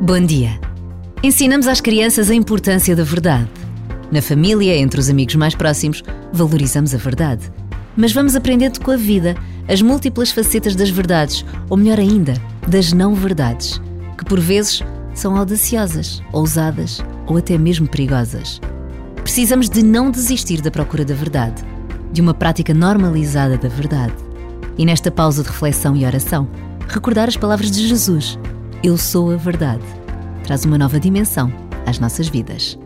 Bom dia. Ensinamos às crianças a importância da verdade. Na família, entre os amigos mais próximos, valorizamos a verdade. Mas vamos aprendendo com a vida as múltiplas facetas das verdades, ou melhor ainda, das não-verdades, que por vezes são audaciosas, ousadas ou até mesmo perigosas. Precisamos de não desistir da procura da verdade, de uma prática normalizada da verdade. E nesta pausa de reflexão e oração, recordar as palavras de Jesus: Eu sou a verdade. Traz uma nova dimensão às nossas vidas.